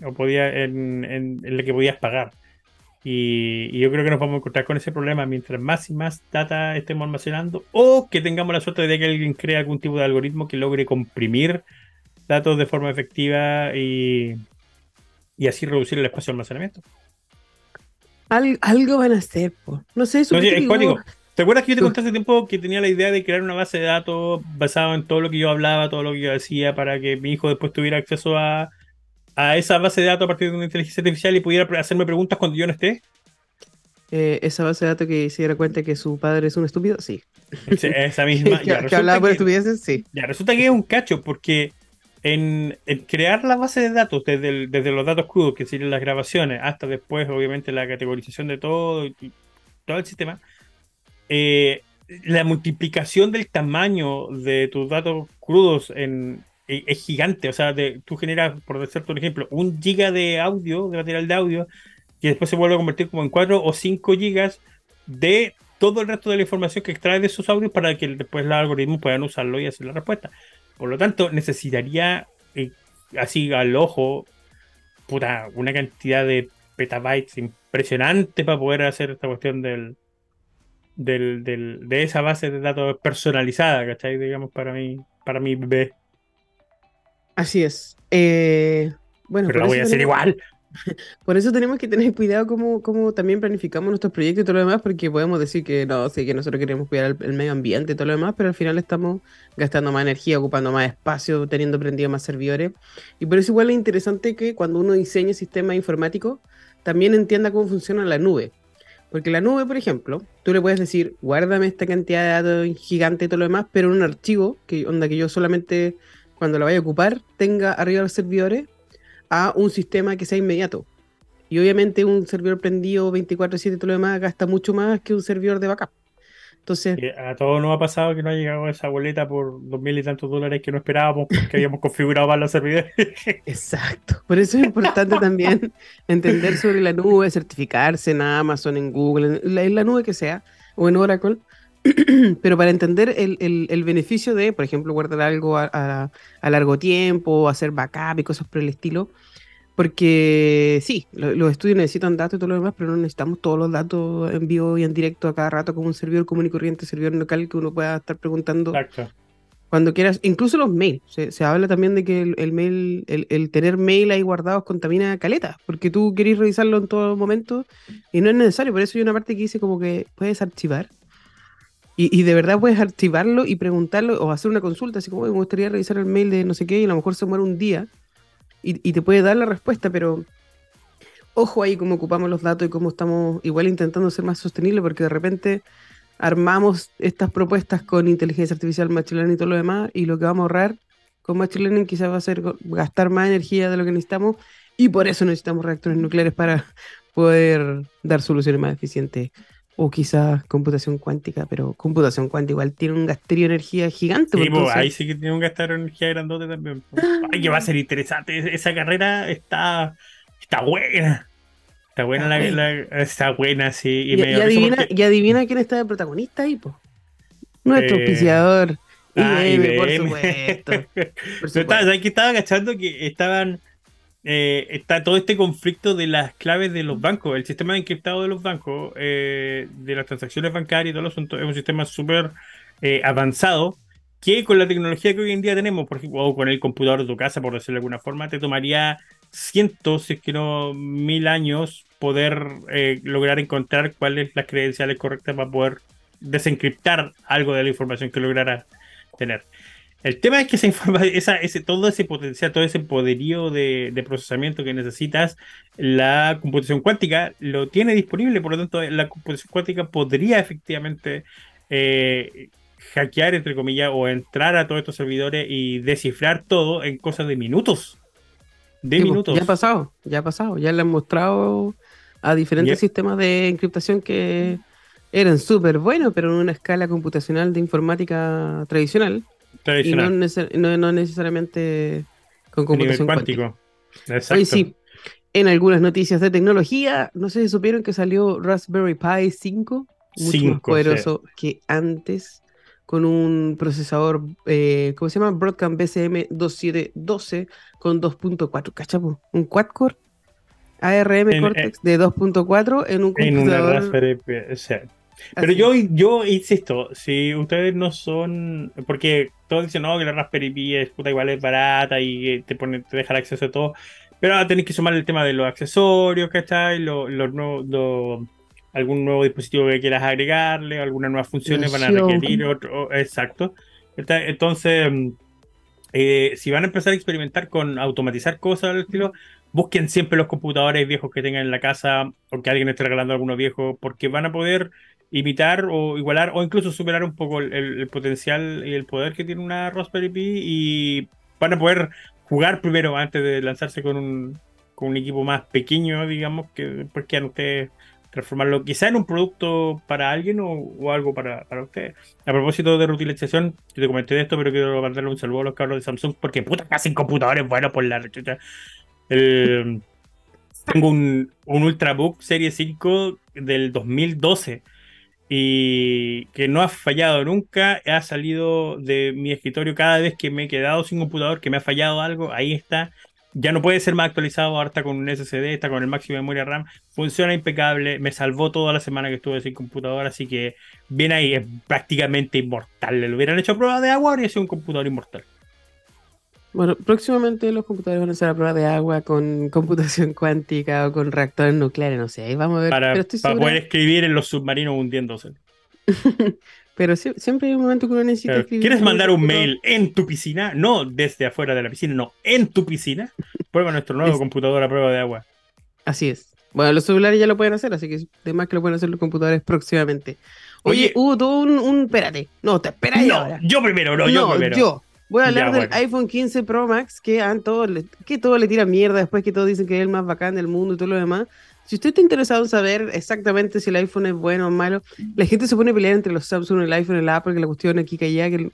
o podía, en, en, lo que podías pagar. Y, yo creo que nos vamos a encontrar con ese problema mientras más y más data estemos almacenando o que tengamos la suerte de que alguien cree algún tipo de algoritmo que logre comprimir datos de forma efectiva y, y así reducir el espacio de almacenamiento. algo van a hacer, no sé, eso. ¿Te acuerdas que yo te conté hace tiempo que tenía la idea de crear una base de datos basada en todo lo que yo hablaba, todo lo que yo decía, para que mi hijo después tuviera acceso a, esa base de datos a partir de una inteligencia artificial y pudiera hacerme preguntas cuando yo no esté? Eh, esa base de datos que se diera cuenta que su padre es un estúpido, sí. esa misma. que, hablaba por estupideces, sí. Ya, resulta que es un cacho, porque en, crear la base de datos, desde, desde los datos crudos, que serían las grabaciones, hasta después, obviamente, la categorización de todo y, todo el sistema, eh, la multiplicación del tamaño de tus datos crudos en, e, es gigante. O sea, tú generas, por decirte un ejemplo, un giga de audio, de material de audio, y después se vuelve a convertir como en 4 o 5 gigas de todo el resto de la información que extrae de esos audios para que después los algoritmos puedan usarlo y hacer la respuesta. Por lo tanto, necesitaría, eh, así al ojo, puta, una cantidad de petabytes impresionante para poder hacer esta cuestión del, del, de esa base de datos personalizada, ¿cachai? Digamos, para mí, para mi bebé. Así es. Eh, bueno, pero la voy a hacer igual. Por eso tenemos que tener cuidado cómo, también planificamos nuestros proyectos y todo lo demás, porque podemos decir que no, sí, que nosotros queremos cuidar el, medio ambiente y todo lo demás, pero al final estamos gastando más energía, ocupando más espacio, teniendo prendido más servidores. Y por eso igual es interesante que cuando uno diseña sistemas informáticos, también entienda cómo funciona la nube. Porque la nube, por ejemplo, tú le puedes decir, guárdame esta cantidad de datos gigante y todo lo demás, pero en un archivo, que onda que yo solamente cuando la vaya a ocupar, tenga arriba los servidores a un sistema que sea inmediato. Y obviamente un servidor prendido 24/7 y todo lo demás gasta mucho más que un servidor de backup. Entonces, A todos nos ha pasado que no ha llegado esa boleta por dos mil y tantos dólares que no esperábamos porque habíamos configurado mal los servidores. exacto. Por eso es importante también entender sobre la nube, certificarse en Amazon, en Google, en la, en la nube que sea, o en Oracle. Pero para entender el, el- el beneficio de, por ejemplo, guardar algo a, a- a largo tiempo, hacer backup y cosas por el estilo. Porque sí, lo- los estudios necesitan datos y todo lo demás, pero no necesitamos todos los datos en vivo y en directo a cada rato como un servidor común y corriente, servidor local que uno pueda estar preguntando Exacto. cuando quieras, incluso los mails. Se, se habla también de que el, el mail, el, el tener mail ahí guardados contamina caleta, porque tú querés revisarlo en todo momento y no es necesario. Por eso hay una parte que dice como que puedes archivar. Y, de verdad puedes archivarlo y preguntarlo o hacer una consulta, así como "Oye, me gustaría revisar el mail de no sé qué, y a lo mejor se muere un día y, y te puede dar la respuesta, pero ojo ahí cómo ocupamos los datos y cómo estamos igual intentando ser más sostenibles, porque de repente armamos estas propuestas con inteligencia artificial, machine learning y todo lo demás, y lo que vamos a ahorrar con machine learning quizás va a ser gastar más energía de lo que necesitamos, y por eso necesitamos reactores nucleares para poder dar soluciones más eficientes. O quizás computación cuántica, pero computación cuántica igual tiene un gasterio de energía gigante. Sí, pues, entonces- ahí sí que tiene un gastar energía grandote también. pues. Ay, que va a ser interesante. Es- Esa carrera está, está buena. Está buena, Está la, buena. la- está buena, sí. Y, Y, me y dio risa adivina, porque- y adivina quién está de protagonista ahí, pues. Nuestro Eh, auspiciador. Ah, IBM, por IBM. supuesto. por supuesto. estaba, ¿sabes qué? estaba agachando que estaban. Eh, está todo este conflicto de las claves de los bancos. El sistema de encriptado de los bancos, eh, de las transacciones bancarias y todo el asunto, es un sistema súper eh, avanzado que con la tecnología que hoy en día tenemos, por ejemplo, o con el computador de tu casa, por decirlo de alguna forma, te tomaría cientos, si es que no mil años, poder eh, lograr encontrar cuáles las credenciales correctas para poder desencriptar algo de la información que lograra tener. El tema es que esa esa, ese, todo ese potencial, todo ese poderío de, de procesamiento que necesitas, la computación cuántica lo tiene disponible, por lo tanto, la computación cuántica podría efectivamente eh, hackear, entre comillas, o entrar a todos estos servidores y descifrar todo en cosas de minutos. De Sí, pues, minutos. Ya ha pasado, ya ha pasado. Ya le han mostrado a diferentes sistemas de encriptación que eran súper buenos, pero en una escala computacional de informática tradicional. Y no, tradicional, neces- no- no necesariamente con computación cuántica. cuántico. Exacto. Hoy sí, en algunas noticias de tecnología, no sé si supieron que salió Raspberry Pi 5, mucho más Cinco, poderoso que antes, con un procesador, eh, ¿cómo se llama? Broadcom BCM 2712 con 2.4, ¿cachapo? Un quad-core ARM En- Cortex de 2.4 en un En una computador. Raspberry Pi, o sea, Pero yo, yo insisto, si ustedes no son. Porque todos dicen, no, que la Raspberry Pi es puta igual es barata y te pone, te deja el acceso a todo. Pero ahora tenés que sumar el tema de los accesorios, ¿cachai? Los, los nuevos, los- algún nuevo dispositivo que quieras agregarle, algunas nuevas funciones van a requerir otro. Exacto. Entonces, mm, eh, si van a empezar a experimentar con automatizar cosas del estilo, busquen siempre los computadores viejos que tengan en la casa o que alguien esté regalando alguno viejo, porque van a poder imitar o igualar o incluso superar un poco el, potencial y el poder que tiene una Raspberry Pi y van a poder jugar primero antes de lanzarse con un, con un equipo más pequeño, digamos, que después quieran ustedes transformarlo quizá en un producto para alguien o, o algo para, para ustedes. A propósito de reutilización, yo te comenté de esto, pero quiero mandarle un saludo a los cabros de Samsung porque puta hacen computadores buenos por la chucha. El- tengo un, un Ultrabook Serie 5 del 2012 y que no ha fallado nunca, ha salido de mi escritorio cada vez que me he quedado sin computador, que me ha fallado algo, ahí está. Ya no puede ser más actualizado, ahora está con un SSD, está con el máximo de memoria RAM, funciona impecable, me salvó toda la semana que estuve sin computador, así que bien ahí, es prácticamente inmortal. Le hubieran hecho prueba de agua, habría sido un computador inmortal. Bueno, próximamente los computadores van a hacer a prueba de agua con computación cuántica o con reactores nucleares, no sé, ahí vamos a ver. Para, pero poder escribir en los submarinos hundiéndose. Pero sie- siempre hay un momento que uno necesita escribir. ¿Quieres mandar un mail en tu piscina? No desde afuera de la piscina, no, en tu piscina. Prueba nuestro nuevo Es- computador a prueba de agua. Así es. Bueno, los celulares ya lo pueden hacer, así que además que lo pueden hacer los computadores próximamente. Oye, Oye. hubo todo un, un- Espérate. No, te espera No, ahora. yo primero, no, yo primero. yo. Voy a hablar Ya, del bueno. iPhone 15 Pro Max, que todos le, que todo le tira mierda después que todos dicen que es el más bacán del mundo y todo lo demás. Si usted está interesado en saber exactamente si el iPhone es bueno o malo, la gente se pone a pelear entre los Samsung, el iPhone, el Apple, que la cuestión aquí que allá, que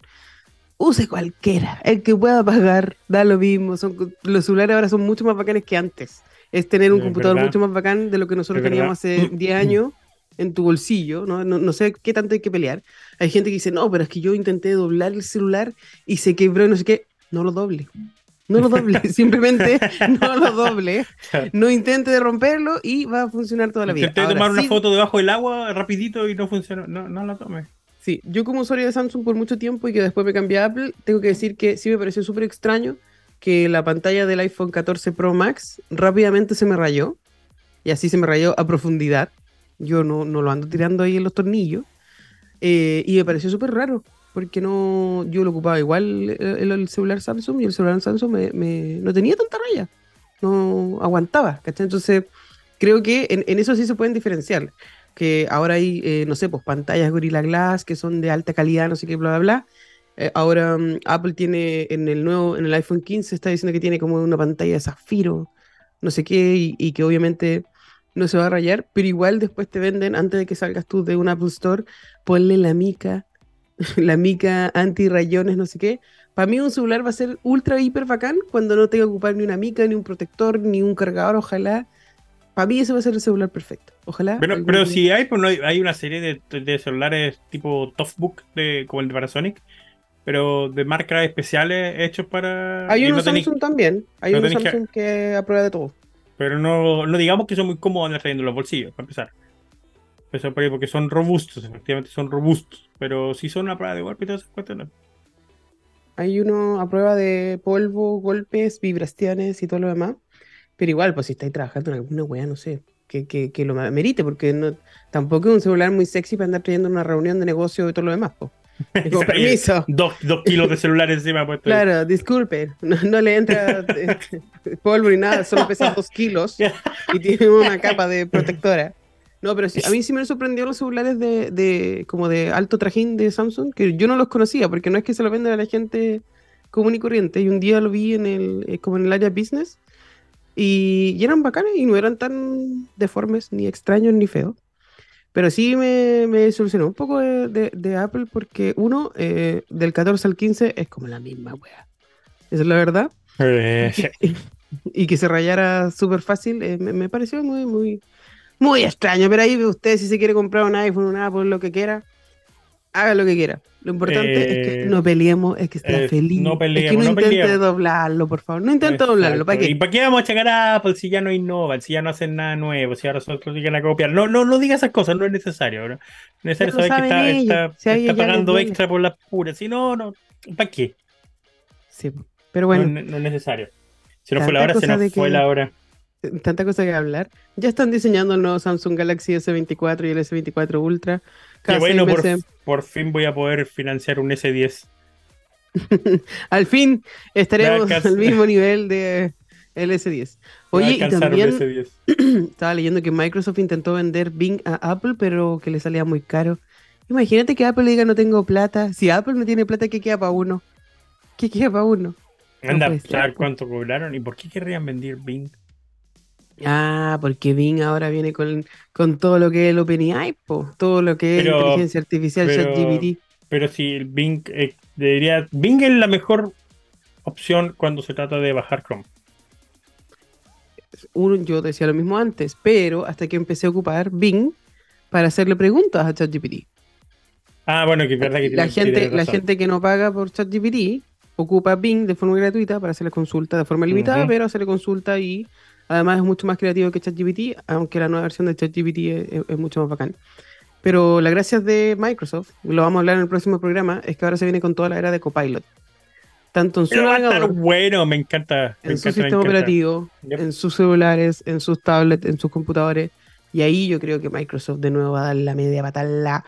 use cualquiera, el que pueda pagar, da lo mismo. Son, los celulares ahora son mucho más bacanes que antes. Es tener un Es computador verdad. mucho más bacán de lo que nosotros Es teníamos verdad. hace 10 años en tu bolsillo, ¿no? No, no sé qué tanto hay que pelear. Hay gente que dice, no, pero es que yo intenté doblar el celular y se quebró y no sé qué. No lo doble. No lo doble, simplemente no lo doble. No intente romperlo y va a funcionar toda la vida. Intenté Ahora, tomar una sí- foto debajo del agua rapidito y no funcionó. No, no la tomé. Sí, yo como usuario de Samsung por mucho tiempo y que después me cambié a Apple, tengo que decir que sí me pareció súper extraño que la pantalla del iPhone 14 Pro Max rápidamente se me rayó. Y así se me rayó a profundidad. Yo no, no lo ando tirando ahí en los tornillos. Eh, y me pareció súper raro, porque no, yo lo ocupaba igual el, el celular Samsung y el celular Samsung me, no tenía tanta raya. No aguantaba. Entonces, creo que en, eso sí se pueden diferenciar que ahora hay, eh, no sé, pues pantallas Gorilla Glass que son de alta calidad, no sé qué, bla, bla, bla. Eh, ahora mm, Apple tiene en el nuevo, en el iPhone 15 está diciendo que tiene como una pantalla de zafiro, no sé qué, y que obviamente no se va a rayar, pero igual después te venden, antes de que salgas tú de un Apple Store, ponle la mica, la mica anti-rayones, no sé qué. Para mí un celular va a ser ultra hiper bacán cuando no tenga que ocupar ni una mica, ni un protector, ni un cargador, ojalá. Para mí ese va a ser el celular perfecto. Ojalá. Pero, pero si hay, pues no hay, hay una serie de, de celulares tipo Toughbook, de, como el de Panasonic, pero de marcas especiales hechos para. Hay uno no Samsung también. Hay no uno tenéis que- Samsung que... aprueba de todo. Pero no, no digamos que son muy cómodos andar en los bolsillos, para empezar. Eso por ahí, porque son robustos, efectivamente son robustos. Pero si son una prueba de golpe y. Hay uno a prueba de polvo, golpes, vibraciones y todo lo demás. Pero igual, pues si estáis trabajando en alguna wea, no sé, que, que, que lo merite, porque no, tampoco es un celular muy sexy para andar trayendo una reunión de negocio y todo lo demás, pues. Digo, permiso. Dos, dos kilos de celular encima puesto. ahí. Claro, disculpe, no, no le entra eh, polvo ni nada, solo pesa dos kilos y tiene una capa de protectora. No, pero sí, a mí sí me sorprendió los celulares de, de como de alto trajín de Samsung, que yo no los conocía, porque no es que se lo venden a la gente común y corriente. Y un día lo vi en el, eh, como en el área business, y, y eran bacanes y no eran tan deformes, ni extraños, ni feos. Pero sí me, me solucionó un poco de, de- de Apple, porque uno, eh, del 14 al 15 es como la misma wea. Esa es la verdad Eh, y que se rayara súper fácil, eh, me, me pareció muy, muy, muy extraño. Pero ahí usted si se quiere comprar un iPhone, un Apple, lo que quiera, haga lo que quiera. Lo importante es que Eh, no peleemos, es que esté eh, feliz. no es que peleemos, no no intente peleemos. doblarlo, por favor. No intente doblarlo, ¿para Exacto. ¿Y qué? para qué vamos a checar a Apple si ya no innovan, si ya no hacen nada nuevo, si ahora nosotros llegan a copiar? No, no, no diga esas cosas, no es necesario. ¿no? Es necesario saber que está, si pagando extra por las puras. Si no, no, ¿para qué? Sí, pero bueno, no, no es necesario. Se nos fue la hora, se nos fue que- la hora. tanta cosa que hablar. Ya están diseñando el nuevo Samsung Galaxy S24 y el S24 Ultra. Qué bueno, por, por fin voy a poder financiar un S10. Al fin estaremos al mismo nivel de el S10. Voy a Oye, y también S10. estaba leyendo que Microsoft intentó vender Bing a Apple, pero que le salía muy caro. Imagínate que Apple diga no tengo plata. Si Apple no tiene plata, ¿qué queda para uno? ¿Qué queda para uno? No Anda, ¿sabes po. cuánto cobraron? ¿Y por qué querrían vender Bing? Ah, porque Bing ahora viene con, con todo lo que es el OpenAI, todo lo que es Pero- inteligencia artificial, ChatGPT. Pero si el Bing eh, debería. Bing es la mejor opción cuando se trata de bajar Chrome. Uno, yo decía lo mismo antes, pero hasta que empecé a ocupar Bing para hacerle preguntas a ChatGPT. Ah, bueno, que es verdad que La tiene- gente, tienes la gente que no paga por ChatGPT ocupa Bing de forma gratuita para hacerle consulta de forma limitada, pero hacerle consulta y además es mucho más creativo que ChatGPT, aunque la nueva versión de ChatGPT es, es- es mucho más bacán. Pero la gracia de Microsoft, lo vamos a hablar en el próximo programa, es que ahora se viene con toda la era de Copilot. Tanto en su Pero navegador, bueno, me encanta. Me en su encanta, sistema encanta. operativo, Yep. en sus celulares, en sus tablets, en sus computadores. Y ahí yo creo que Microsoft de nuevo va a dar la media batalla.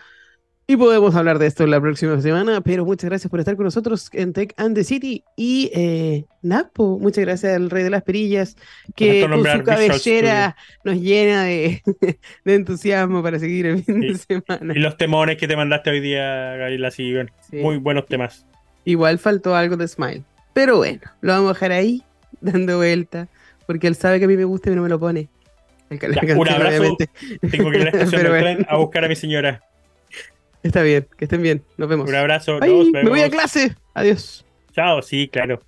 Y podemos hablar de esto la próxima semana, pero muchas gracias por estar con nosotros en Tech and the City. Y eh, Napo, muchas gracias al Rey de las Perillas, que con su cabellera nos llena de, entusiasmo para seguir el fin de semana. Y los temores que te mandaste hoy día, Gabriela, sí, muy buenos temas. Igual faltó algo de Smile, pero bueno, lo vamos a dejar ahí, dando vuelta, porque él sabe que a mí me gusta y no me lo pone. Ya, un abrazo. Tengo que ir a la estación a buscar a mi señora. Está bien, que estén bien. Nos vemos. Un abrazo. Me voy a clase. Adiós. Chao, sí, claro.